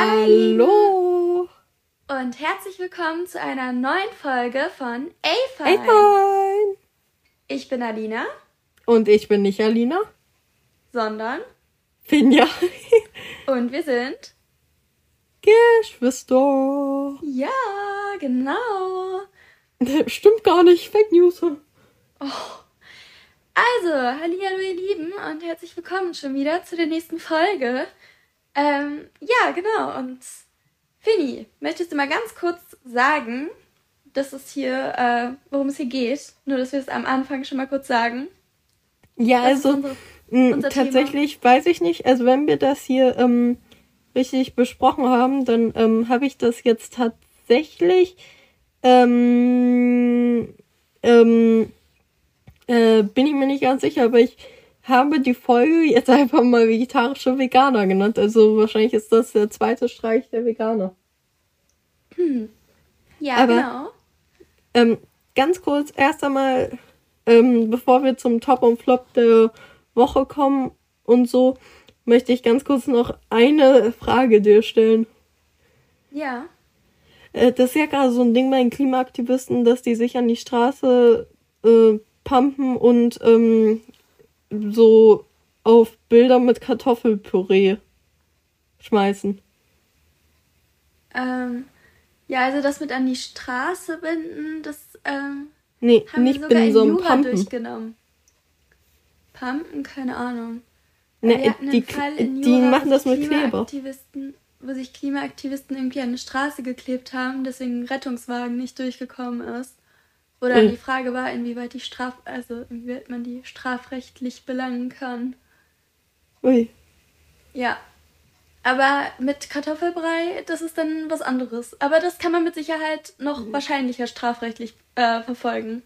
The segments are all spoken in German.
Hallo und herzlich willkommen zu einer neuen Folge von A-Fine. A-Fine. Ich bin Alina. Und ich bin nicht Alina. Sondern Finja. und wir sind Geschwister. Ja, genau. Stimmt gar nicht. Fake News. Oh. Also, hallo ihr Lieben und herzlich willkommen schon wieder zu der nächsten Folge. Ähm, ja, genau. Und Finny, möchtest du mal ganz kurz sagen, dass es hier, äh, worum es hier geht? Nur, dass wir es am Anfang schon mal kurz sagen. Ja, Was also unsere, mm, unser tatsächlich Thema? weiß ich nicht. Also wenn wir das hier ähm, richtig besprochen haben, dann ähm, habe ich das jetzt tatsächlich ähm, ähm, äh, bin ich mir nicht ganz sicher, aber ich habe die Folge jetzt einfach mal vegetarische Veganer genannt. Also wahrscheinlich ist das der zweite Streich der Veganer. Hm. Ja, Aber, genau. Ähm, ganz kurz, erst einmal, ähm, bevor wir zum Top und Flop der Woche kommen und so, möchte ich ganz kurz noch eine Frage dir stellen. Ja. Äh, das ist ja gerade so ein Ding bei den Klimaaktivisten, dass die sich an die Straße äh, pumpen und ähm, so auf Bilder mit Kartoffelpüree schmeißen. Ähm, ja, also das mit an die Straße binden, das ähm, nee, haben nicht wir sogar binden, in Jura Pumpen. durchgenommen. Pumpen, keine Ahnung. Hatten die, Fall in Jura, die machen das mit Kleber. Wo sich Klimaaktivisten irgendwie an eine Straße geklebt haben, deswegen ein Rettungswagen nicht durchgekommen ist. Oder mhm. die Frage war, inwieweit die Straf, also inwieweit man die strafrechtlich belangen kann. Ui. Ja. Aber mit Kartoffelbrei, das ist dann was anderes. Aber das kann man mit Sicherheit noch mhm. wahrscheinlicher strafrechtlich äh, verfolgen.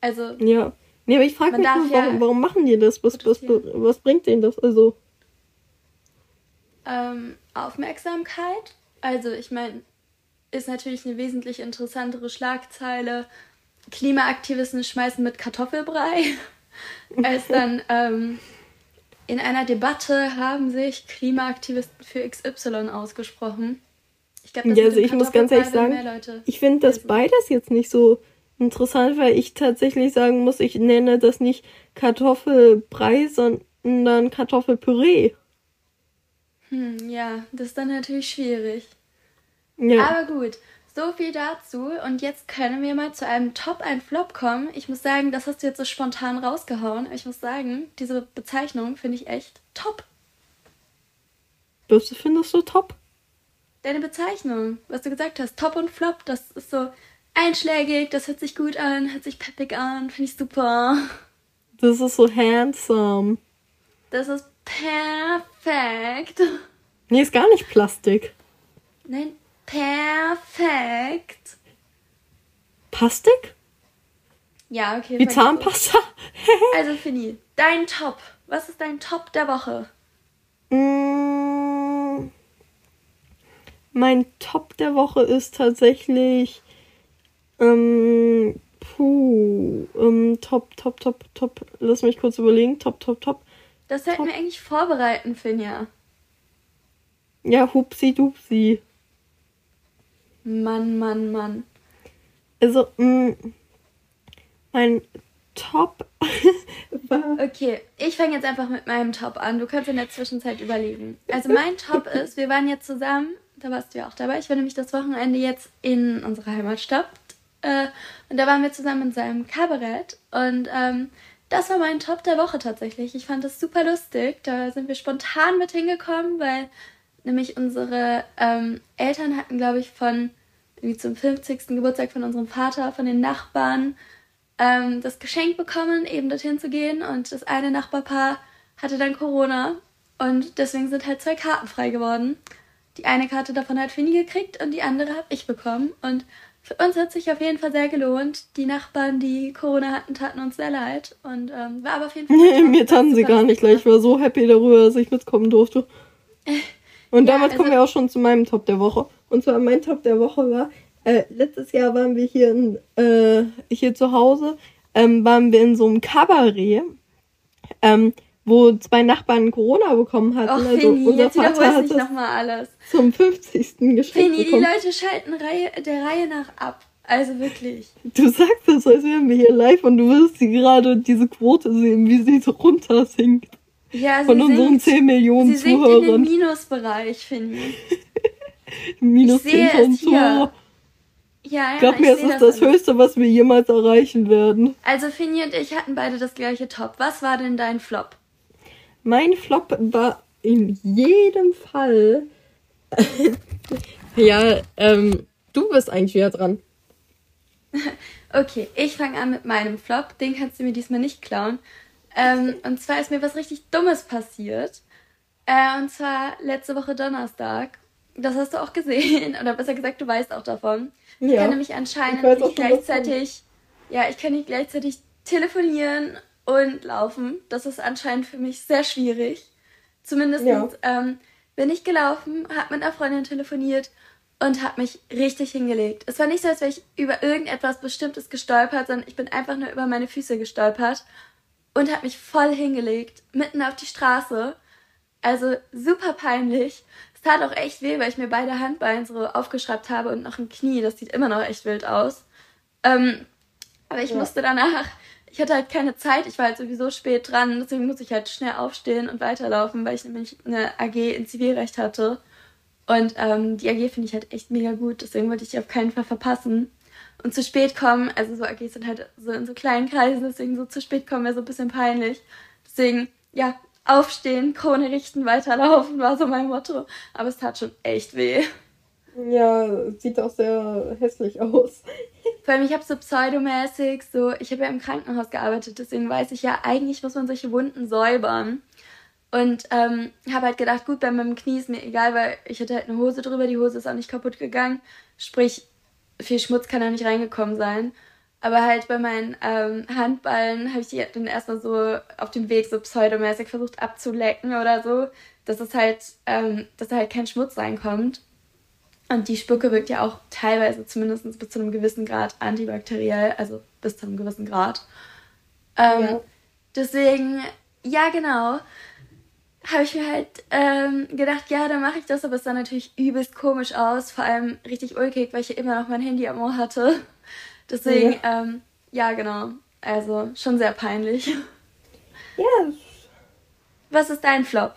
Also. Ja. Nee, aber ich frage mich nur, warum, ja warum, machen die das? Was, was, was bringt denen das? Also. Ähm, Aufmerksamkeit. Also, ich meine, ist natürlich eine wesentlich interessantere Schlagzeile Klimaaktivisten schmeißen mit Kartoffelbrei, als dann ähm, in einer Debatte haben sich Klimaaktivisten für XY ausgesprochen. Ich glaube, ja, also ich muss ganz ehrlich sagen, ich finde das beides jetzt nicht so interessant, weil ich tatsächlich sagen muss, ich nenne das nicht Kartoffelbrei, sondern Kartoffelpüree. Hm, ja, das ist dann natürlich schwierig. Ja. Aber gut. So viel dazu. Und jetzt können wir mal zu einem Top, ein Flop kommen. Ich muss sagen, das hast du jetzt so spontan rausgehauen. Ich muss sagen, diese Bezeichnung finde ich echt top. Was findest du top? Deine Bezeichnung, was du gesagt hast, Top und Flop, das ist so einschlägig, das hört sich gut an, hört sich peppig an, finde ich super. Das ist so handsome. Das ist perfekt. Nee, ist gar nicht Plastik. Nein, Perfekt. Pastik? Ja, okay. Wie Zahnpasta? also, Fini, dein Top. Was ist dein Top der Woche? Mm, mein Top der Woche ist tatsächlich. Ähm, puh. Ähm, top, top, top, top. Lass mich kurz überlegen. Top, top, top. Das sollten wir eigentlich vorbereiten, Finja. Ja, hupsi dupsi. Mann, Mann, Mann. Also, mh, mm, mein Top war. Okay, ich fange jetzt einfach mit meinem Top an. Du kannst in der Zwischenzeit überlegen. Also, mein Top ist, wir waren jetzt zusammen, da warst du ja auch dabei. Ich war nämlich das Wochenende jetzt in unserer Heimatstadt. Äh, und da waren wir zusammen in seinem Kabarett. Und ähm, das war mein Top der Woche tatsächlich. Ich fand das super lustig. Da sind wir spontan mit hingekommen, weil nämlich unsere ähm, Eltern hatten, glaube ich, von irgendwie zum 50. Geburtstag von unserem Vater, von den Nachbarn, ähm, das Geschenk bekommen, eben dorthin zu gehen. Und das eine Nachbarpaar hatte dann Corona und deswegen sind halt zwei Karten frei geworden. Die eine Karte davon hat Finny gekriegt und die andere habe ich bekommen. Und für uns hat sich auf jeden Fall sehr gelohnt. Die Nachbarn, die Corona hatten, taten uns sehr leid. Und ähm, war aber auf jeden Fall. Nee, mir taten sie gar nicht leid. Ich war so happy darüber, dass ich mitkommen durfte. Und ja, damit also, kommen wir auch schon zu meinem Top der Woche. Und zwar mein Top der Woche war, äh, letztes Jahr waren wir hier, in, äh, hier zu Hause, ähm, waren wir in so einem Kabarett, ähm, wo zwei Nachbarn Corona bekommen hatten. Och, also Fini, unser jetzt Vater hat nicht nochmal alles. Zum 50. geschenkt Fini, bekommen. die Leute schalten Reihe, der Reihe nach ab. Also wirklich. Du sagst das, als wären wir hier live und du wirst sie gerade diese Quote sehen, wie sie so runter sinkt. Ja, Von unseren sinkt, 10 Millionen sie Zuhörern. Sie in den Minusbereich, finde ich. Minus 10.000 Zuhörer. Ja, ja, Glaub mir, es ist das, das Höchste, was wir jemals erreichen werden. Also Fini und ich hatten beide das gleiche Top. Was war denn dein Flop? Mein Flop war in jedem Fall. ja, ähm, du bist eigentlich wieder dran. okay, ich fange an mit meinem Flop. Den kannst du mir diesmal nicht klauen. Ähm, und zwar ist mir was richtig Dummes passiert. Äh, und zwar letzte Woche Donnerstag. Das hast du auch gesehen. Oder besser gesagt, du weißt auch davon. Ja. Ich kann nämlich anscheinend nicht gleichzeitig. Ja, ich kann nicht gleichzeitig telefonieren und laufen. Das ist anscheinend für mich sehr schwierig. Zumindest ja. ähm, bin ich gelaufen, habe mit einer Freundin telefoniert und habe mich richtig hingelegt. Es war nicht so, als wäre ich über irgendetwas Bestimmtes gestolpert, sondern ich bin einfach nur über meine Füße gestolpert und habe mich voll hingelegt, mitten auf die Straße. Also super peinlich. Es tat auch echt weh, weil ich mir beide Handbeine so aufgeschraubt habe und noch ein Knie. Das sieht immer noch echt wild aus. Ähm, aber ich ja. musste danach ich hatte halt keine Zeit, ich war halt sowieso spät dran, deswegen musste ich halt schnell aufstehen und weiterlaufen, weil ich nämlich eine AG in Zivilrecht hatte. Und ähm, die AG finde ich halt echt mega gut, deswegen wollte ich die auf keinen Fall verpassen. Und zu spät kommen, also so AGs sind halt so in so kleinen Kreisen, deswegen so zu spät kommen wäre so ein bisschen peinlich. Deswegen, ja, aufstehen, Krone richten, weiterlaufen war so mein Motto. Aber es tat schon echt weh. Ja, sieht auch sehr hässlich aus. Vor allem, ich habe so pseudomäßig, so, ich habe ja im Krankenhaus gearbeitet, deswegen weiß ich ja, eigentlich muss man solche Wunden säubern. Und ähm, habe halt gedacht, gut, bei meinem Knie ist mir egal, weil ich hatte halt eine Hose drüber, die Hose ist auch nicht kaputt gegangen. Sprich, viel Schmutz kann da nicht reingekommen sein. Aber halt bei meinen ähm, Handballen habe ich die dann erstmal so auf dem Weg so pseudomäßig versucht abzulecken oder so, dass es halt, ähm, dass da halt kein Schmutz reinkommt. Und die Spucke wirkt ja auch teilweise zumindest bis zu einem gewissen Grad antibakteriell, also bis zu einem gewissen Grad. Ähm, ja. Deswegen, ja genau, habe ich mir halt ähm, gedacht, ja, dann mache ich das, aber es sah natürlich übelst komisch aus, vor allem richtig ulkig, weil ich ja immer noch mein Handy am Ohr hatte. Deswegen, ja, ähm, ja genau, also schon sehr peinlich. Ja. Was ist dein Flop?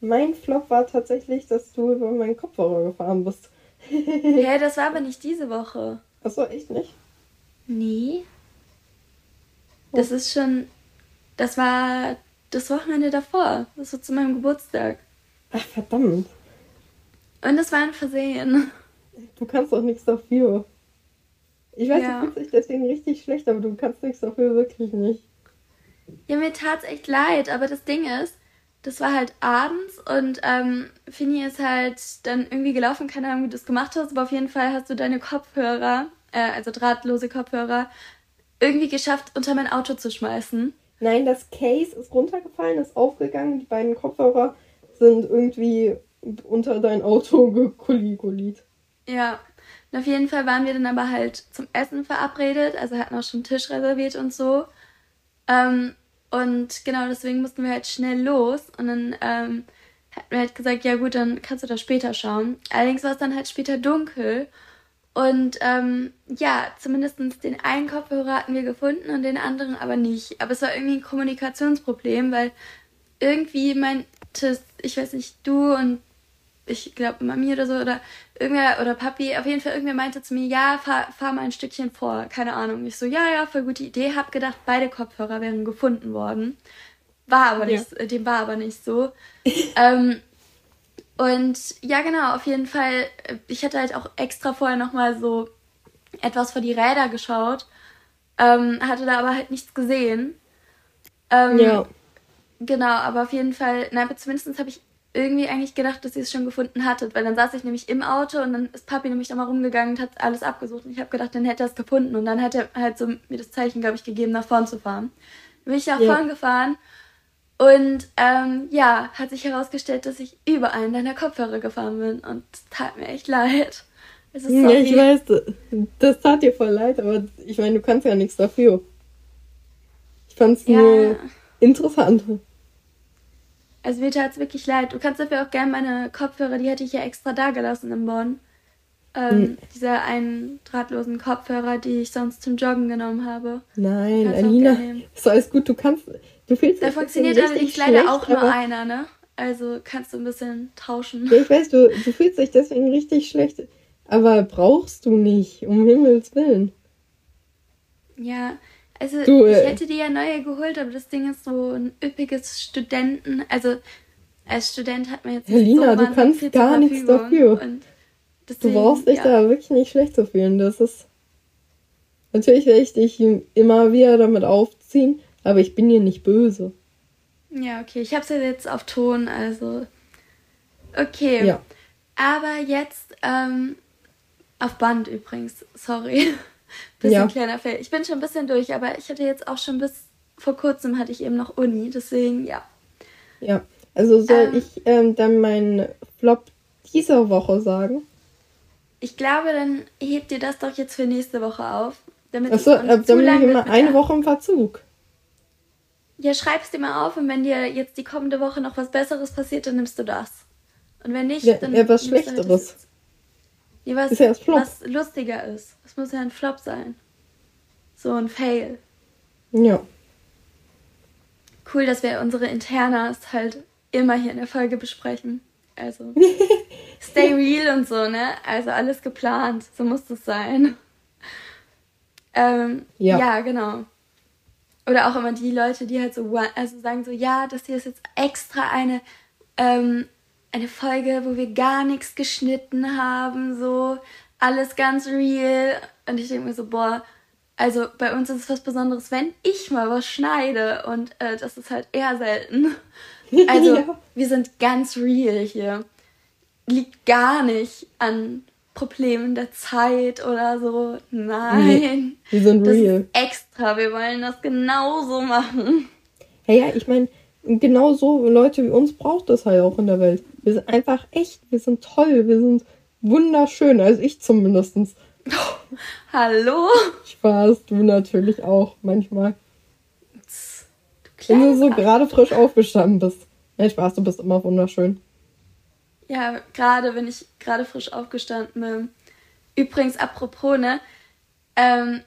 Mein Flop war tatsächlich, dass du über meinen Kopfhörer gefahren bist. Hä, hey, das war aber nicht diese Woche. Achso, echt nicht? Nee. Das oh. ist schon. Das war das Wochenende davor. Das war zu meinem Geburtstag. Ach, verdammt. Und das war ein Versehen. Du kannst auch nichts dafür. Ich weiß, ja. du fühlst dich deswegen richtig schlecht, aber du kannst nichts dafür wirklich nicht. Ja, mir tat's echt leid, aber das Ding ist, das war halt abends und ähm, Fini ist halt dann irgendwie gelaufen, keine Ahnung, wie du das gemacht hast, aber auf jeden Fall hast du deine Kopfhörer, äh, also drahtlose Kopfhörer, irgendwie geschafft, unter mein Auto zu schmeißen. Nein, das Case ist runtergefallen, ist aufgegangen, die beiden Kopfhörer sind irgendwie unter dein Auto gekulikulit. Ja, und auf jeden Fall waren wir dann aber halt zum Essen verabredet, also hatten auch schon Tisch reserviert und so. Ähm, und genau deswegen mussten wir halt schnell los. Und dann ähm, hatten wir halt gesagt, ja gut, dann kannst du da später schauen. Allerdings war es dann halt später dunkel. Und ähm, ja, zumindest den einen Kopfhörer hatten wir gefunden und den anderen aber nicht. Aber es war irgendwie ein Kommunikationsproblem, weil irgendwie meinte, ich weiß nicht, du und ich glaube Mami oder so oder irgendwer oder Papi, auf jeden Fall irgendwer meinte zu mir, ja, fahr, fahr mal ein Stückchen vor, keine Ahnung. Ich so, ja, ja, voll gute Idee, hab gedacht, beide Kopfhörer wären gefunden worden. War aber nicht, ja. dem war aber nicht so. ähm, und ja, genau, auf jeden Fall, ich hatte halt auch extra vorher nochmal so etwas vor die Räder geschaut, ähm, hatte da aber halt nichts gesehen. Ähm, ja. Genau, aber auf jeden Fall, na, zumindest habe ich irgendwie eigentlich gedacht, dass ihr es schon gefunden hattet, weil dann saß ich nämlich im Auto und dann ist Papi nämlich da mal rumgegangen und hat alles abgesucht und ich habe gedacht, dann hätte er es gefunden und dann hat er halt so mir das Zeichen, glaube ich, gegeben, nach vorn zu fahren. Dann bin ich nach ja. vorn gefahren und ähm, ja, hat sich herausgestellt, dass ich über einen deiner Kopfhörer gefahren bin und tat mir echt leid. ja, ich weiß, das tat dir voll leid, aber ich meine, du kannst ja nichts dafür. Ich fand's ja. nur interessant. Also mir tat es wirklich leid. Du kannst dafür auch gerne meine Kopfhörer, die hatte ich ja extra da gelassen in Bonn. Ähm, mhm. Diese einen drahtlosen Kopfhörer, die ich sonst zum Joggen genommen habe. Nein, Alina, ist alles gut. Du kannst, du fühlst Da funktioniert allerdings leider auch nur einer, ne? Also kannst du ein bisschen tauschen. Ja, ich weiß, du, du fühlst dich deswegen richtig schlecht. Aber brauchst du nicht, um Himmels Willen. Ja, also du, ich äh, hätte die ja neue geholt, aber das Ding ist so ein üppiges Studenten. Also als Student hat man jetzt Helena, so du kannst gar nichts dafür. Deswegen, du brauchst dich ja. da wirklich nicht schlecht zu fühlen. Das ist natürlich werde ich dich immer wieder damit aufziehen, aber ich bin dir nicht böse. Ja, okay. Ich habe es ja jetzt auf Ton, also okay. Ja. Aber jetzt ähm, auf Band übrigens. Sorry. bisschen ja. kleiner Fail. Ich bin schon ein bisschen durch, aber ich hatte jetzt auch schon bis vor kurzem hatte ich eben noch Uni, deswegen ja. Ja, also soll ähm, ich ähm, dann meinen Flop dieser Woche sagen? Ich glaube, dann hebt ihr das doch jetzt für nächste Woche auf. Damit Achso, äh, dann bin ich immer eine Woche im Verzug. Ja, schreib's dir mal auf und wenn dir jetzt die kommende Woche noch was Besseres passiert, dann nimmst du das. Und wenn nicht, ja, dann. Ja, was halt Schlechteres. Halt ja, was, ist ja was lustiger ist. Das muss ja ein Flop sein. So ein Fail. Ja. Cool, dass wir unsere Internas halt immer hier in der Folge besprechen. Also, stay real und so, ne? Also alles geplant. So muss das sein. Ähm, ja. ja, genau. Oder auch immer die Leute, die halt so also sagen so, ja, das hier ist jetzt extra eine ähm, eine Folge, wo wir gar nichts geschnitten haben, so alles ganz real. Und ich denke mir so, boah, also bei uns ist es was Besonderes, wenn ich mal was schneide. Und äh, das ist halt eher selten. Also ja. wir sind ganz real hier. Liegt gar nicht an Problemen der Zeit oder so. Nein. Nee, wir sind das real. Ist extra. Wir wollen das genauso machen. Hey, ja, ich meine, genau so Leute wie uns braucht es halt auch in der Welt. Wir sind einfach echt, wir sind toll, wir sind wunderschön, also ich zumindest. Hallo? Spaß, du natürlich auch manchmal. Du Wenn du so gerade frisch aufgestanden bist. Nein, Spaß, du bist immer wunderschön. Ja, gerade wenn ich gerade frisch aufgestanden bin. Übrigens, apropos, ne? Ähm,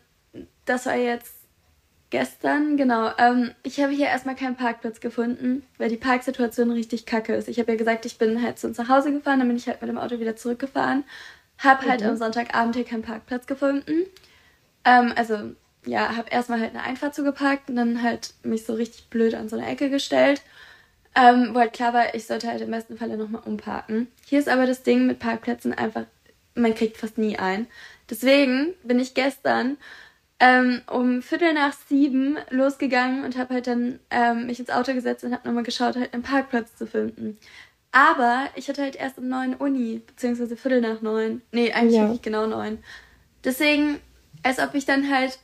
das war jetzt Gestern, genau. Ähm, ich habe hier erstmal keinen Parkplatz gefunden, weil die Parksituation richtig kacke ist. Ich habe ja gesagt, ich bin halt zu uns nach Hause gefahren, dann bin ich halt mit dem Auto wieder zurückgefahren. Hab halt mhm. am Sonntagabend hier keinen Parkplatz gefunden. Ähm, also, ja, habe erstmal halt eine Einfahrt zugeparkt und dann halt mich so richtig blöd an so eine Ecke gestellt. Ähm, wo halt klar war, ich sollte halt im besten Falle nochmal umparken. Hier ist aber das Ding mit Parkplätzen einfach, man kriegt fast nie ein. Deswegen bin ich gestern ähm, um Viertel nach sieben losgegangen und habe halt dann ähm, mich ins Auto gesetzt und habe nochmal geschaut, halt einen Parkplatz zu finden. Aber ich hatte halt erst um neun Uni, beziehungsweise Viertel nach neun. Nee, eigentlich ja. wirklich genau neun. Deswegen, als ob ich dann halt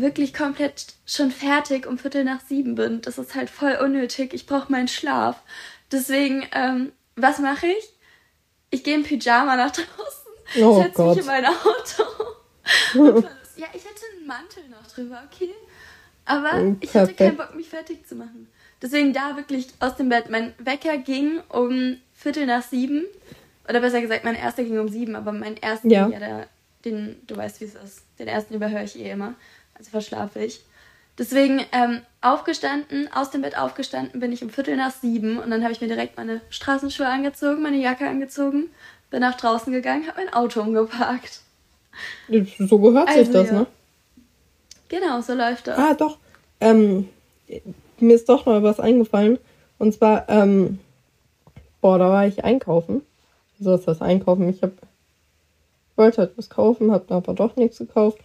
wirklich komplett schon fertig um Viertel nach sieben bin. Das ist halt voll unnötig. Ich brauche meinen Schlaf. Deswegen, ähm, was mache ich? Ich gehe im Pyjama nach draußen, oh setze mich in mein Auto Ja, ich hätte einen Mantel noch drüber, okay? Aber oh, ich hatte keinen Bock, mich fertig zu machen. Deswegen da wirklich aus dem Bett. Mein Wecker ging um Viertel nach sieben. Oder besser gesagt, mein erster ging um sieben, aber mein erster, ja, ja der, den, du weißt, wie es ist. Den ersten überhöre ich eh immer. Also verschlafe ich. Deswegen ähm, aufgestanden, aus dem Bett aufgestanden bin ich um Viertel nach sieben und dann habe ich mir direkt meine Straßenschuhe angezogen, meine Jacke angezogen, bin nach draußen gegangen, habe mein Auto umgeparkt. So gehört also, sich das, ja. ne? Genau, so läuft das. Ah, doch. Ähm, mir ist doch mal was eingefallen. Und zwar, ähm, boah, da war ich einkaufen. Wieso ist das einkaufen? Ich hab, wollte halt was kaufen, hab aber doch nichts gekauft.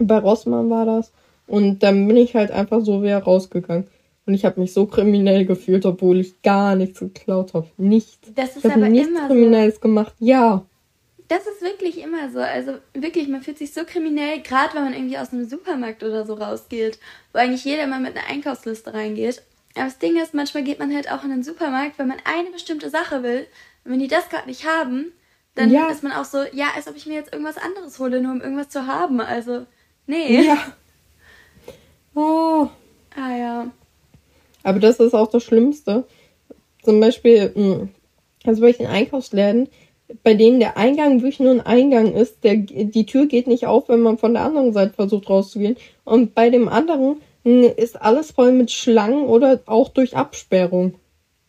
Bei Rossmann war das. Und dann bin ich halt einfach so wieder rausgegangen. Und ich habe mich so kriminell gefühlt, obwohl ich gar nichts geklaut habe. Nichts. Das ist ich aber nichts immer Kriminelles so. gemacht. Ja. Das ist wirklich immer so. Also wirklich, man fühlt sich so kriminell, gerade wenn man irgendwie aus einem Supermarkt oder so rausgeht, wo eigentlich jeder mal mit einer Einkaufsliste reingeht. Aber das Ding ist, manchmal geht man halt auch in den Supermarkt, wenn man eine bestimmte Sache will. Und wenn die das gerade nicht haben, dann ja. ist man auch so, ja, als ob ich mir jetzt irgendwas anderes hole, nur um irgendwas zu haben. Also, nee. Ja. Oh. Ah ja. Aber das ist auch das Schlimmste. Zum Beispiel, hm, also bei den Einkaufsläden, bei denen der Eingang wirklich nur ein Eingang ist, der, die Tür geht nicht auf, wenn man von der anderen Seite versucht rauszugehen. Und bei dem anderen hm, ist alles voll mit Schlangen oder auch durch Absperrung.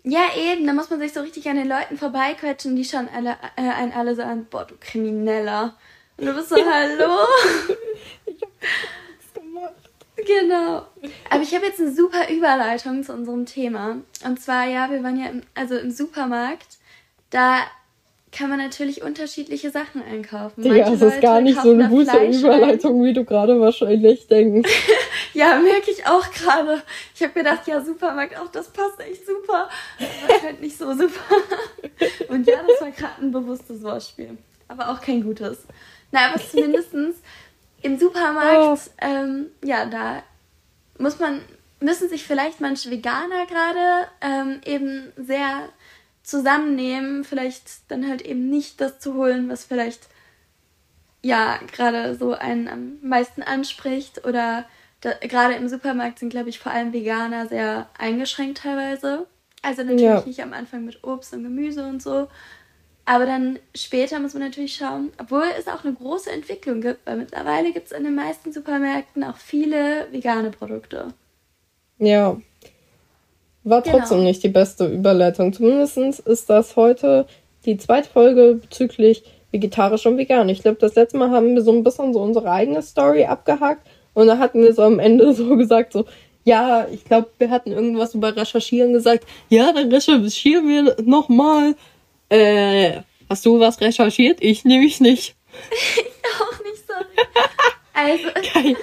Ja, eben, da muss man sich so richtig an den Leuten vorbeiquetschen, die schon alle, äh, einen alle sagen, boah, du Krimineller. Und du bist so, hallo? ich hab nichts gemacht. Genau. Aber ich habe jetzt eine super Überleitung zu unserem Thema. Und zwar, ja, wir waren ja im, also im Supermarkt. Da kann man natürlich unterschiedliche Sachen einkaufen. Ja, es ist gar nicht so eine gute Überleitung, wie du gerade wahrscheinlich denkst. ja, merke ich auch gerade. Ich habe gedacht, ja, Supermarkt, auch das passt echt super. Aber halt nicht so super. Und ja, das war gerade ein bewusstes Wortspiel. Aber auch kein gutes. Na, aber zumindest im Supermarkt, oh. ähm, ja, da muss man, müssen sich vielleicht manche Veganer gerade ähm, eben sehr zusammennehmen, vielleicht dann halt eben nicht das zu holen, was vielleicht ja gerade so einen am meisten anspricht oder da, gerade im Supermarkt sind, glaube ich, vor allem Veganer sehr eingeschränkt teilweise. Also natürlich ja. nicht am Anfang mit Obst und Gemüse und so. Aber dann später muss man natürlich schauen, obwohl es auch eine große Entwicklung gibt, weil mittlerweile gibt es in den meisten Supermärkten auch viele vegane Produkte. Ja, war genau. trotzdem nicht die beste Überleitung. Zumindest ist das heute die zweite Folge bezüglich vegetarisch und vegan. Ich glaube, das letzte Mal haben wir so ein bisschen so unsere eigene Story abgehakt und da hatten wir so am Ende so gesagt, so, ja, ich glaube, wir hatten irgendwas über Recherchieren gesagt. Ja, dann recherchieren wir nochmal. Äh, hast du was recherchiert? Ich nehme ich nicht. ich auch nicht, sorry. Also, Geil.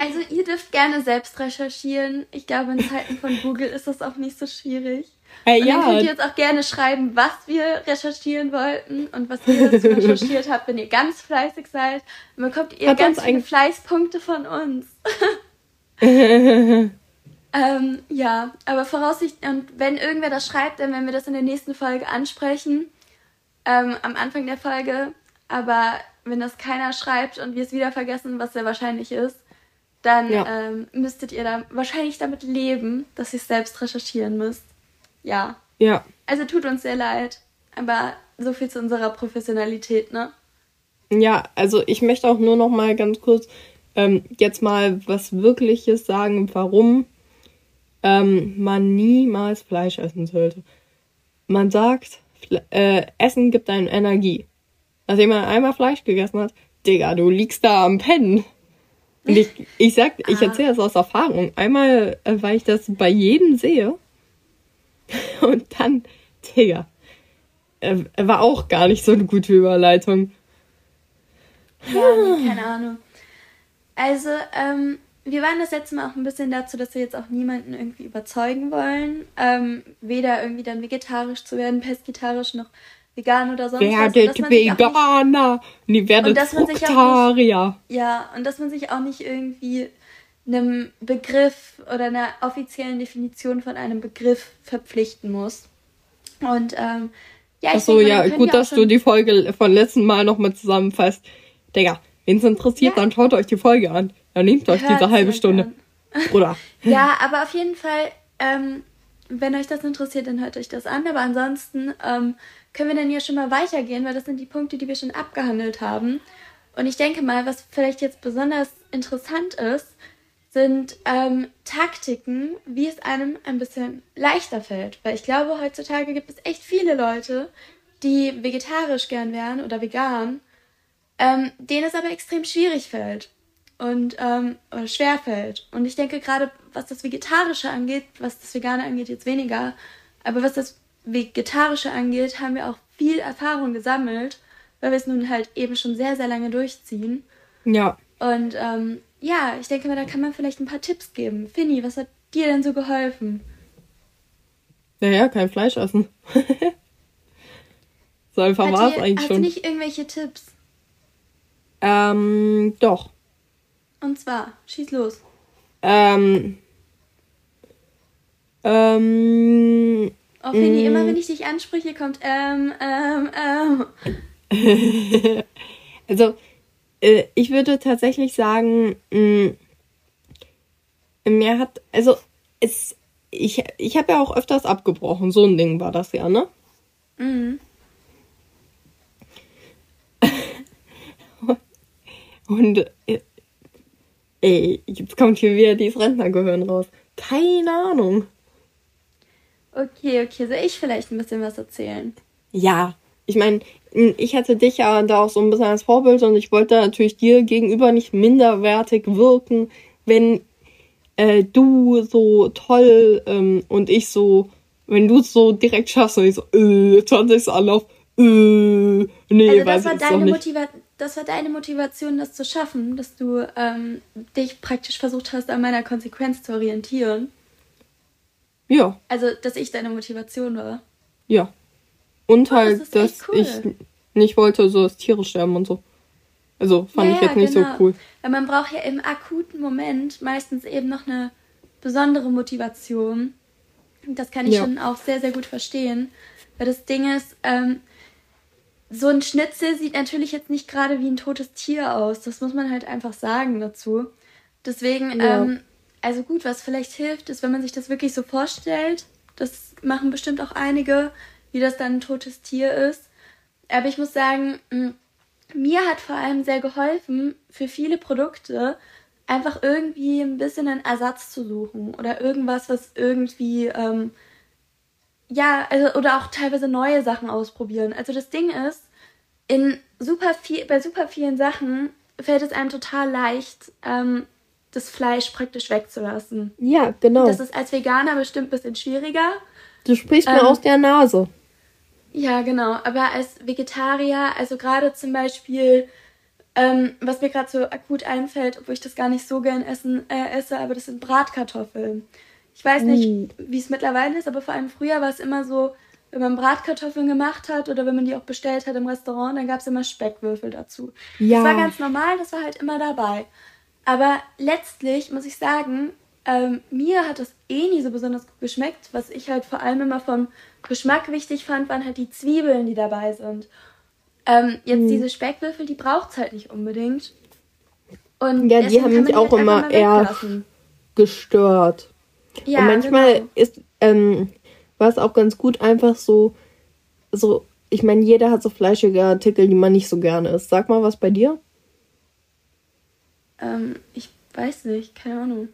Also ihr dürft gerne selbst recherchieren. Ich glaube, in Zeiten von Google ist das auch nicht so schwierig. Hey, und ja. dann könnt ihr jetzt auch gerne schreiben, was wir recherchieren wollten und was ihr dazu recherchiert habt, wenn ihr ganz fleißig seid. Dann bekommt ihr Hat ganz viele Fleißpunkte von uns. ähm, ja, aber voraussichtlich, und wenn irgendwer das schreibt, dann werden wir das in der nächsten Folge ansprechen. Ähm, am Anfang der Folge. Aber wenn das keiner schreibt und wir es wieder vergessen, was sehr wahrscheinlich ist, dann ja. ähm, müsstet ihr da wahrscheinlich damit leben, dass ihr es selbst recherchieren müsst. Ja. Ja. Also tut uns sehr leid, aber so viel zu unserer Professionalität, ne? Ja, also ich möchte auch nur noch mal ganz kurz ähm, jetzt mal was Wirkliches sagen, warum ähm, man niemals Fleisch essen sollte. Man sagt, äh, Essen gibt einem Energie. Nachdem man einmal Fleisch gegessen hat, Digga, du liegst da am Pennen. Und ich, ich sag, ich ah. erzähle das aus Erfahrung. Einmal, äh, weil ich das bei jedem sehe. Und dann, Digga, äh, war auch gar nicht so eine gute Überleitung. Ja, nee, keine Ahnung. Also, ähm, wir waren das letzte Mal auch ein bisschen dazu, dass wir jetzt auch niemanden irgendwie überzeugen wollen. Ähm, weder irgendwie dann vegetarisch zu werden, pesketarisch noch vegan oder sonst werdet was. Werdet Veganer. Nee, werdet Fruktarier. ja, und dass man sich auch nicht irgendwie einem Begriff oder einer offiziellen Definition von einem Begriff verpflichten muss. Und ähm, ja, ich Achso, ja, gut, dass du die Folge von letzten Mal nochmal zusammenfasst. Digga, wenn es interessiert, ja. dann schaut euch die Folge an. Dann nehmt euch Hört diese halbe Stunde. Oder? ja, aber auf jeden Fall, ähm, wenn euch das interessiert, dann hört euch das an. Aber ansonsten ähm, können wir dann ja schon mal weitergehen, weil das sind die Punkte, die wir schon abgehandelt haben. Und ich denke mal, was vielleicht jetzt besonders interessant ist, sind ähm, Taktiken, wie es einem ein bisschen leichter fällt. Weil ich glaube, heutzutage gibt es echt viele Leute, die vegetarisch gern wären oder vegan, ähm, denen es aber extrem schwierig fällt und ähm, oder schwer fällt. Und ich denke gerade, was das Vegetarische angeht, was das Vegane angeht, jetzt weniger, aber was das Vegetarische angeht, haben wir auch viel Erfahrung gesammelt, weil wir es nun halt eben schon sehr, sehr lange durchziehen. Ja. Und ähm, ja, ich denke mal, da kann man vielleicht ein paar Tipps geben. Finny, was hat dir denn so geholfen? Naja, kein Fleisch essen. so einfach war es eigentlich hast schon. Hast du nicht irgendwelche Tipps? Ähm, doch. Und zwar, schieß los. Ähm. Ähm. Oh, Fini, mm. immer wenn ich dich anspreche, kommt ähm, ähm, ähm. also, äh, ich würde tatsächlich sagen, mh, mm, mir hat, also, es, ich, ich habe ja auch öfters abgebrochen. So ein Ding war das ja, ne? Mhm. Und äh, ey, jetzt kommt hier wieder dieses Rentnergehirn raus. Keine Ahnung. Okay, okay, soll ich vielleicht ein bisschen was erzählen? Ja, ich meine, ich hatte dich ja da auch so ein bisschen als Vorbild und ich wollte natürlich dir gegenüber nicht minderwertig wirken, wenn äh, du so toll ähm, und ich so, wenn du es so direkt schaffst und ich so, äh, 20. Anlauf, äh, nee, also das war deine Motivation das war deine Motivation, das zu schaffen, dass du ähm, dich praktisch versucht hast, an meiner Konsequenz zu orientieren. Ja. Also, dass ich deine Motivation war. Ja. Und oh, halt, das dass cool. ich nicht wollte, so dass Tiere sterben und so. Also fand ja, ich jetzt nicht genau. so cool. Weil man braucht ja im akuten Moment meistens eben noch eine besondere Motivation. Das kann ich ja. schon auch sehr, sehr gut verstehen. Weil das Ding ist, ähm, so ein Schnitzel sieht natürlich jetzt nicht gerade wie ein totes Tier aus. Das muss man halt einfach sagen dazu. Deswegen, ja. ähm, also gut, was vielleicht hilft, ist, wenn man sich das wirklich so vorstellt. Das machen bestimmt auch einige, wie das dann ein totes Tier ist. Aber ich muss sagen, mir hat vor allem sehr geholfen, für viele Produkte einfach irgendwie ein bisschen einen Ersatz zu suchen oder irgendwas, was irgendwie ähm, ja, also, oder auch teilweise neue Sachen ausprobieren. Also das Ding ist, in super viel, bei super vielen Sachen fällt es einem total leicht, ähm, das Fleisch praktisch wegzulassen. Ja, genau. Das ist als Veganer bestimmt ein bisschen schwieriger. Du sprichst mir ähm, aus der Nase. Ja, genau. Aber als Vegetarier, also gerade zum Beispiel, ähm, was mir gerade so akut einfällt, obwohl ich das gar nicht so gern essen, äh, esse, aber das sind Bratkartoffeln. Ich weiß nicht, mm. wie es mittlerweile ist, aber vor allem früher war es immer so, wenn man Bratkartoffeln gemacht hat oder wenn man die auch bestellt hat im Restaurant, dann gab es immer Speckwürfel dazu. Ja. Das war ganz normal, das war halt immer dabei. Aber letztlich muss ich sagen, ähm, mir hat das eh nie so besonders gut geschmeckt. Was ich halt vor allem immer vom Geschmack wichtig fand, waren halt die Zwiebeln, die dabei sind. Ähm, jetzt mhm. diese Speckwürfel, die braucht es halt nicht unbedingt. Und ja, die haben mich auch immer eher gestört. Ja, und manchmal genau. ist, ähm, war es auch ganz gut, einfach so, so, ich meine, jeder hat so fleischige Artikel, die man nicht so gerne isst. Sag mal was bei dir. Ähm, ich weiß nicht, keine Ahnung.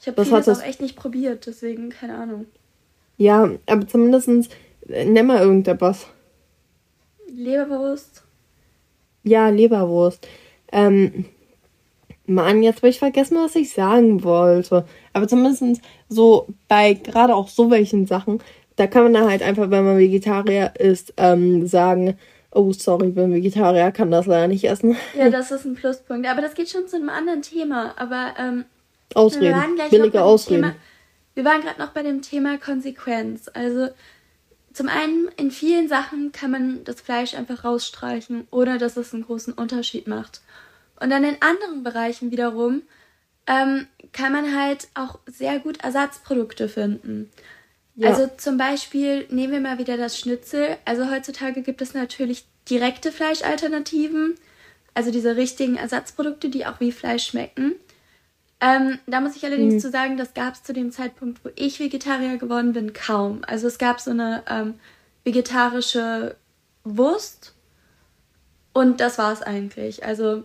Ich habe vieles auch echt nicht probiert, deswegen keine Ahnung. Ja, aber zumindest äh, nenn mal irgendetwas. Leberwurst. Ja, Leberwurst. Ähm, Mann, jetzt habe ich vergessen, was ich sagen wollte. Aber zumindest so bei gerade auch so welchen Sachen, da kann man dann halt einfach, wenn man Vegetarier ist, ähm, sagen, oh sorry, ich bin Vegetarier, kann das leider nicht essen. Ja, das ist ein Pluspunkt. Aber das geht schon zu einem anderen Thema. Aber ähm, Ausreden. Wir waren billige Ausreden. Thema, wir waren gerade noch bei dem Thema Konsequenz. Also zum einen, in vielen Sachen kann man das Fleisch einfach rausstreichen, ohne dass es einen großen Unterschied macht. Und dann in anderen Bereichen wiederum ähm, kann man halt auch sehr gut Ersatzprodukte finden. Ja. Also zum Beispiel nehmen wir mal wieder das Schnitzel. Also heutzutage gibt es natürlich direkte Fleischalternativen, also diese richtigen Ersatzprodukte, die auch wie Fleisch schmecken. Ähm, da muss ich allerdings mhm. zu sagen, das gab es zu dem Zeitpunkt, wo ich Vegetarier geworden bin, kaum. Also es gab so eine ähm, vegetarische Wurst und das war es eigentlich. Also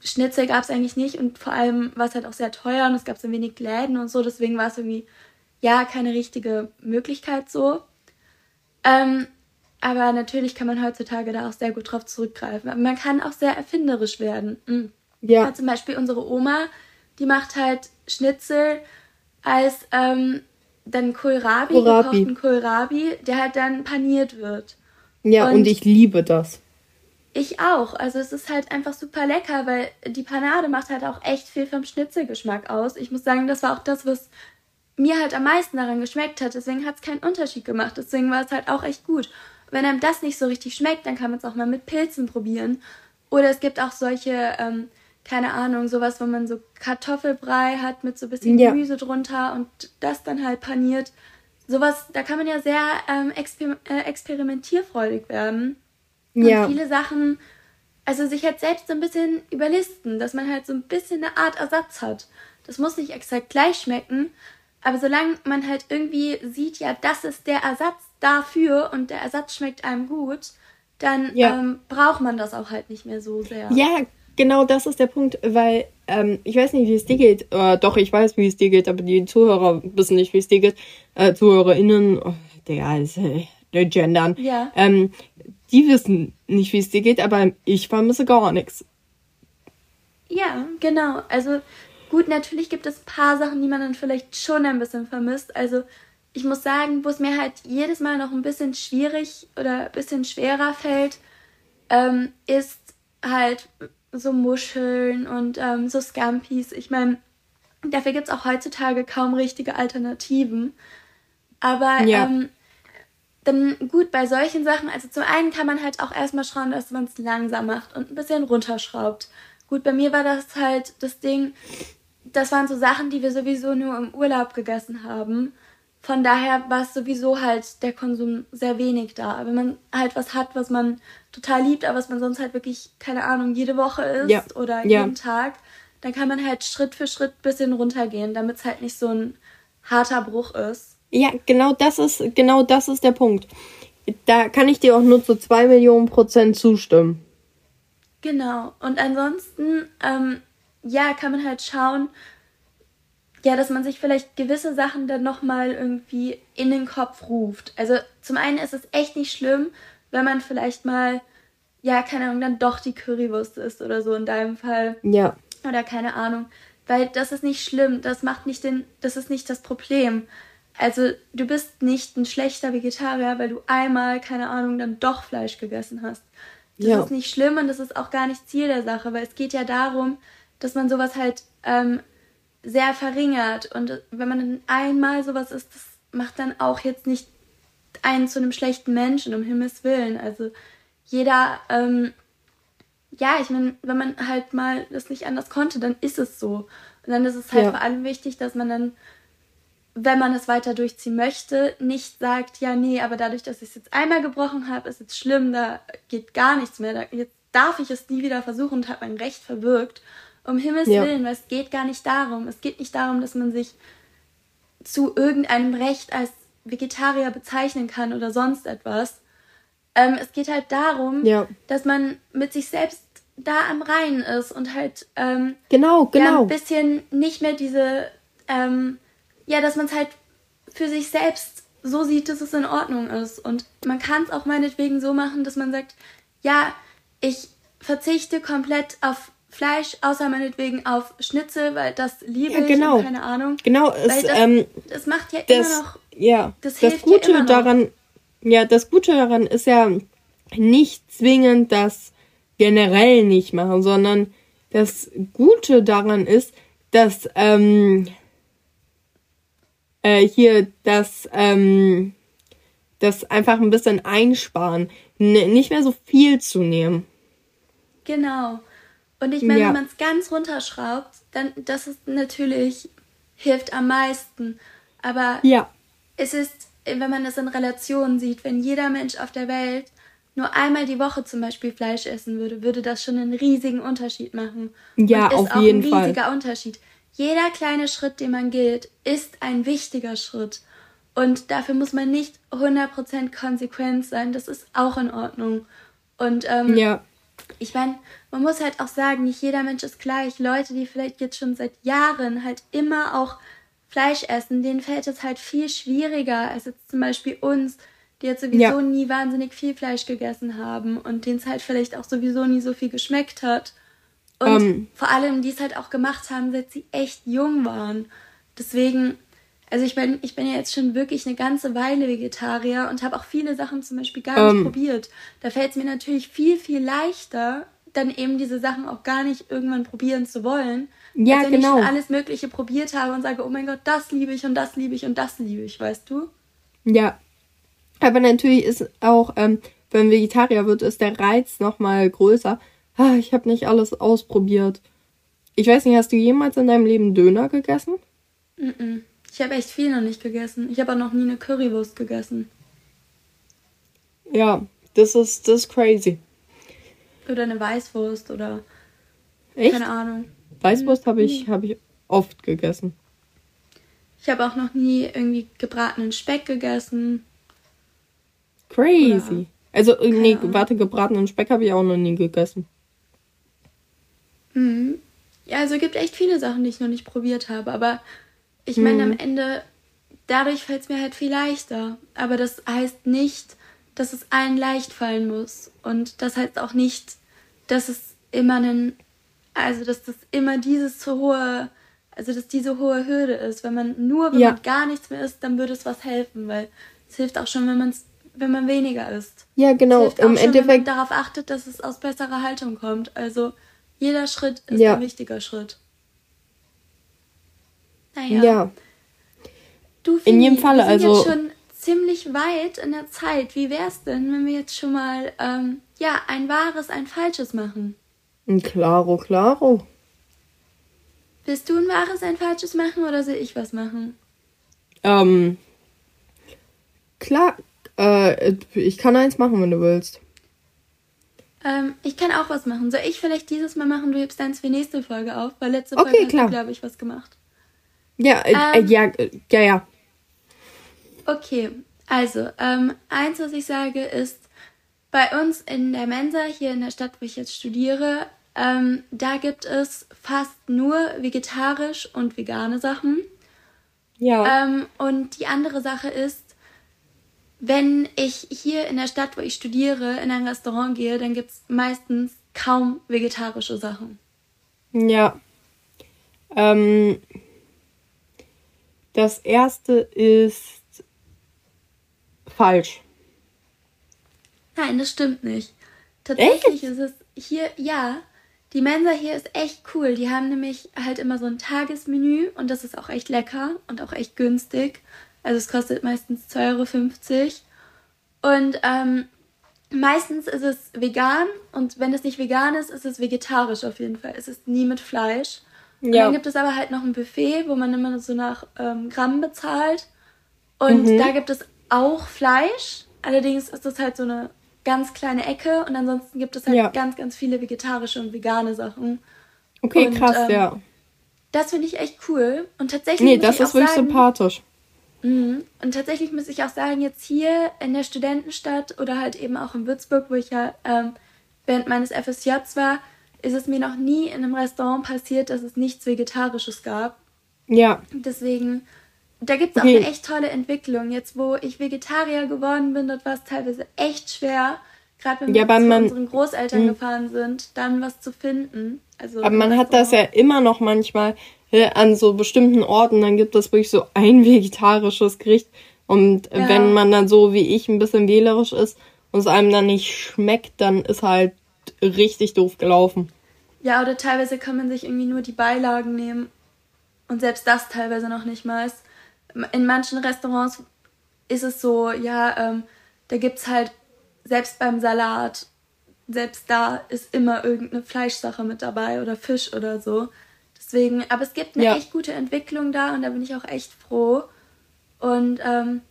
Schnitzel gab es eigentlich nicht und vor allem war es halt auch sehr teuer und es gab so wenig Läden und so, deswegen war es irgendwie ja keine richtige Möglichkeit so. Ähm, aber natürlich kann man heutzutage da auch sehr gut drauf zurückgreifen. Aber man kann auch sehr erfinderisch werden. Mhm. Ja. Zum Beispiel unsere Oma, die macht halt Schnitzel als ähm, dann Kohlrabi, Kohlrabi. gekochten Kohlrabi, der halt dann paniert wird. Ja, und, und ich liebe das. Ich auch. Also es ist halt einfach super lecker, weil die Panade macht halt auch echt viel vom Schnitzelgeschmack aus. Ich muss sagen, das war auch das, was mir halt am meisten daran geschmeckt hat. Deswegen hat es keinen Unterschied gemacht. Deswegen war es halt auch echt gut. Wenn einem das nicht so richtig schmeckt, dann kann man es auch mal mit Pilzen probieren. Oder es gibt auch solche, ähm, keine Ahnung, sowas, wo man so Kartoffelbrei hat mit so ein bisschen ja. Gemüse drunter und das dann halt paniert. Sowas, da kann man ja sehr ähm, exper äh, experimentierfreudig werden. Und ja. viele Sachen, also sich halt selbst so ein bisschen überlisten, dass man halt so ein bisschen eine Art Ersatz hat. Das muss nicht exakt gleich schmecken, Aber solange man halt irgendwie sieht, ja, das ist der Ersatz dafür und der Ersatz schmeckt einem gut, dann ja. ähm, braucht man das auch halt nicht mehr so sehr. Ja, genau das ist der Punkt, weil ähm, ich weiß nicht, wie es dir geht. Äh, doch, ich weiß, wie es dir geht, aber die Zuhörer wissen nicht, wie es dir geht. Äh, ZuhörerInnen, oh, der ist äh, gendern. Ja. Ähm, die wissen nicht, wie es dir geht, aber ich vermisse gar nichts. Ja, genau. Also gut, natürlich gibt es ein paar Sachen, die man dann vielleicht schon ein bisschen vermisst. Also ich muss sagen, wo es mir halt jedes Mal noch ein bisschen schwierig oder ein bisschen schwerer fällt, ähm, ist halt so Muscheln und ähm, so Scampis. Ich meine, dafür gibt es auch heutzutage kaum richtige Alternativen. Aber ja. ähm, dann gut, bei solchen Sachen, also zum einen kann man halt auch erstmal schauen, dass man es langsam macht und ein bisschen runterschraubt. Gut, bei mir war das halt das Ding, das waren so Sachen, die wir sowieso nur im Urlaub gegessen haben. Von daher war es sowieso halt der Konsum sehr wenig da. Wenn man halt was hat, was man total liebt, aber was man sonst halt wirklich, keine Ahnung, jede Woche isst ja. oder ja. jeden Tag, dann kann man halt Schritt für Schritt ein bisschen runtergehen, damit es halt nicht so ein harter Bruch ist. Ja, genau das ist, genau das ist der Punkt. Da kann ich dir auch nur zu zwei Millionen Prozent zustimmen. Genau. Und ansonsten, ähm, ja, kann man halt schauen, ja, dass man sich vielleicht gewisse Sachen dann nochmal irgendwie in den Kopf ruft. Also zum einen ist es echt nicht schlimm, wenn man vielleicht mal, ja, keine Ahnung, dann doch die Currywurst isst oder so in deinem Fall. Ja. Oder keine Ahnung. Weil das ist nicht schlimm, das macht nicht den, das ist nicht das Problem. Also du bist nicht ein schlechter Vegetarier, weil du einmal, keine Ahnung, dann doch Fleisch gegessen hast. Das ja. ist nicht schlimm und das ist auch gar nicht Ziel der Sache, weil es geht ja darum, dass man sowas halt ähm, sehr verringert. Und wenn man dann einmal sowas ist, das macht dann auch jetzt nicht einen zu einem schlechten Menschen, um Himmels Willen. Also jeder, ähm, ja, ich meine, wenn man halt mal das nicht anders konnte, dann ist es so. Und dann ist es halt ja. vor allem wichtig, dass man dann wenn man es weiter durchziehen möchte, nicht sagt, ja, nee, aber dadurch, dass ich es jetzt einmal gebrochen habe, ist es schlimm, da geht gar nichts mehr, da, jetzt darf ich es nie wieder versuchen und habe mein Recht verwirkt. Um Himmels ja. Willen, weil es geht gar nicht darum. Es geht nicht darum, dass man sich zu irgendeinem Recht als Vegetarier bezeichnen kann oder sonst etwas. Ähm, es geht halt darum, ja. dass man mit sich selbst da am Reinen ist und halt ähm, genau, genau. Ja, ein bisschen nicht mehr diese ähm, ja, dass man es halt für sich selbst so sieht, dass es in Ordnung ist. Und man kann es auch meinetwegen so machen, dass man sagt, ja, ich verzichte komplett auf Fleisch, außer meinetwegen auf Schnitzel, weil das liebe ja, genau. ich, keine Ahnung. Genau, es, das, ähm, das macht ja das, immer noch. Ja, das, das Gute ja daran, ja, das Gute daran ist ja nicht zwingend das generell nicht machen, sondern das Gute daran ist, dass ähm, äh, hier das, ähm, das einfach ein bisschen einsparen. N nicht mehr so viel zu nehmen. Genau. Und ich meine, ja. wenn man es ganz runterschraubt, dann das ist natürlich hilft am meisten. Aber ja. es ist, wenn man das in Relation sieht, wenn jeder Mensch auf der Welt nur einmal die Woche zum Beispiel Fleisch essen würde, würde das schon einen riesigen Unterschied machen. Ja, Und ist auf jeden Fall. Ein riesiger Fall. Unterschied. Jeder kleine Schritt, den man geht, ist ein wichtiger Schritt. Und dafür muss man nicht 100% konsequent sein. Das ist auch in Ordnung. Und ähm, ja. ich meine, man muss halt auch sagen, nicht jeder Mensch ist gleich. Leute, die vielleicht jetzt schon seit Jahren halt immer auch Fleisch essen, denen fällt es halt viel schwieriger als jetzt zum Beispiel uns, die jetzt sowieso ja. nie wahnsinnig viel Fleisch gegessen haben und denen es halt vielleicht auch sowieso nie so viel geschmeckt hat. Und um, ähm. vor allem, die es halt auch gemacht haben, seit sie echt jung waren. Deswegen, also ich bin, ich bin ja jetzt schon wirklich eine ganze Weile Vegetarier und habe auch viele Sachen zum Beispiel gar um, nicht ähm. probiert. Da fällt es mir natürlich viel, viel leichter, dann eben diese Sachen auch gar nicht irgendwann probieren zu wollen. Ja, als wenn genau. ich schon alles Mögliche probiert habe und sage, oh mein Gott, das liebe ich und das liebe ich und das liebe ich, weißt du? Ja. Aber natürlich ist auch, ähm, wenn Vegetarier wird, ist der Reiz nochmal größer ah, ich habe nicht alles ausprobiert. Ich weiß nicht, hast du jemals in deinem Leben Döner gegessen? Mm, -mm. Ich habe echt viel noch nicht gegessen. Ich habe auch noch nie eine Currywurst gegessen. Ja, das ist, das ist crazy. Oder eine Weißwurst oder. Echt? Keine Ahnung. Weißwurst habe ich, hab ich oft gegessen. Ich habe auch noch nie irgendwie gebratenen Speck gegessen. Crazy. Also, äh, nee, warte, gebratenen Speck habe ich auch noch nie gegessen. Mhm. Ja, also es gibt echt viele Sachen, die ich noch nicht probiert habe. Aber ich meine, Mhm. am Ende, dadurch fällt es mir halt viel leichter. Aber das heißt nicht, dass es allen leicht fallen muss. Und das heißt auch nicht, dass es immer einen, also dass das immer dieses zu hohe, also dass diese hohe Hürde ist. Wenn man nur, wenn Ja. man gar nichts mehr isst, dann würde es was helfen, weil es hilft auch schon, wenn man wenn man weniger isst. Ja, genau. Im schon, wenn man Endeffekt, darauf achtet, dass es aus besserer Haltung kommt. Also jeder Schritt ist Ja. ein wichtiger Schritt. Naja, ja. du in jedem Fini, Falle, wir sind also- jetzt schon ziemlich weit in der Zeit. Wie wär's denn, wenn wir jetzt schon mal ähm, ja ein wahres, ein falsches machen? Ein Claro, claro. Willst du ein wahres, ein falsches machen oder soll ich was machen? Ähm, klar, äh, ich kann eins machen, wenn du willst. Ähm, ich kann auch was machen. Soll ich vielleicht dieses Mal machen? Du hebst deins für nächste Folge auf, weil letzte Okay, Folge klar. hast glaube ich, was gemacht. Ja, äh, äh, Ähm. ja, äh, ja, ja. Okay, also, ähm, eins, was ich sage, ist, bei uns in der Mensa, hier in der Stadt, wo ich jetzt studiere, ähm, da gibt es fast nur vegetarisch und vegane Sachen. Ja. Ähm, und die andere Sache ist, wenn ich hier in der Stadt, wo ich studiere, in ein Restaurant gehe, dann gibt es meistens kaum vegetarische Sachen. Ja. Ähm, das erste ist falsch. Nein, das stimmt nicht. Tatsächlich ist es hier, ja, die Mensa hier ist echt cool. Die haben nämlich halt immer so ein Tagesmenü und das ist auch echt lecker und auch echt günstig. Also es kostet meistens 2,50 Euro. Und ähm, meistens ist es vegan und wenn es nicht vegan ist, ist es vegetarisch auf jeden Fall. Es ist nie mit Fleisch. Und Ja. dann gibt es aber halt noch ein Buffet, wo man immer so nach ähm, Gramm bezahlt. Und Mhm. da gibt es auch Fleisch. Allerdings ist das halt so eine ganz kleine Ecke. Und ansonsten gibt es halt Ja. ganz, ganz viele vegetarische und vegane Sachen. Okay, Und, krass, ähm, ja. Das finde ich echt cool. Und tatsächlich Nee, das ist wirklich sagen, sympathisch. Mhm. Und tatsächlich muss ich auch sagen, jetzt hier in der Studentenstadt oder halt eben auch in Würzburg, wo ich ja ähm, während meines FSJs war, ist es mir noch nie in einem Restaurant passiert, dass es nichts Vegetarisches gab. Ja. Deswegen, da gibt es Okay. auch eine echt tolle Entwicklung. Jetzt, wo ich Vegetarier geworden bin, dort war es teilweise echt schwer, gerade wenn wir Ja, zu man- unseren Großeltern Mhm. gefahren sind, dann was zu finden. Also Aber man hat das ja immer noch manchmal an so bestimmten Orten, dann gibt es wirklich so ein vegetarisches Gericht. Und Ja. wenn man dann so wie ich ein bisschen wählerisch ist und es einem dann nicht schmeckt, dann ist halt richtig doof gelaufen. Ja, oder teilweise kann man sich irgendwie nur die Beilagen nehmen. Und selbst das teilweise noch nicht mal. In manchen Restaurants ist es so, ja, ähm, da gibt's halt, selbst beim Salat, selbst da ist immer irgendeine Fleischsache mit dabei oder Fisch oder so. Deswegen, aber es gibt eine Ja. echt gute Entwicklung da und da bin ich auch echt froh. Und ähm,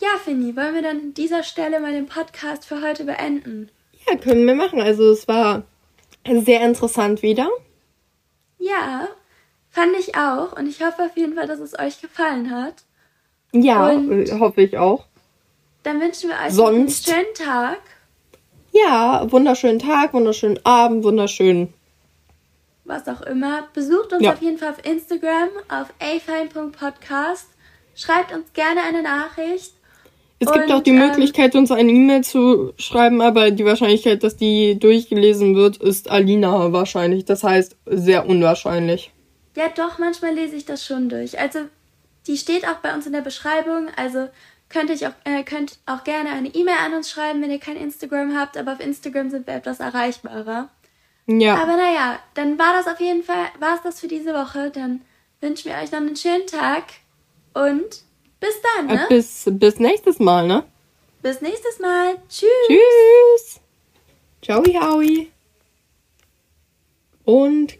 ja, Finny, wollen wir dann an dieser Stelle mal den Podcast für heute beenden? Ja, können wir machen. Also es war sehr interessant wieder. Ja, fand ich auch. Und ich hoffe auf jeden Fall, dass es euch gefallen hat. Ja, Und- hoffe ich auch. Dann wünschen wir euch Sonst- einen schönen Tag. Ja, wunderschönen Tag, wunderschönen Abend, wunderschönen. Was auch immer. Besucht uns Ja. auf jeden Fall auf Instagram auf afine.podcast. Schreibt uns gerne eine Nachricht. Es gibt Und, auch die ähm, Möglichkeit, uns eine E-Mail zu schreiben, aber die Wahrscheinlichkeit, dass die durchgelesen wird, ist Alina wahrscheinlich. Das heißt, sehr unwahrscheinlich. Ja, doch, manchmal lese ich das schon durch. Also, die steht auch bei uns in der Beschreibung. Also, könnt ihr auch, äh, könnt auch gerne eine E-Mail an uns schreiben, wenn ihr kein Instagram habt. Aber auf Instagram sind wir etwas erreichbarer. Ja, Aber naja, dann war das auf jeden Fall, war es das für diese Woche. Dann wünschen wir euch noch einen schönen Tag und bis dann, äh, ne? bis, bis nächstes Mal, ne? Bis nächstes Mal. Tschüss. Tschüss. Ciao, Howie. Und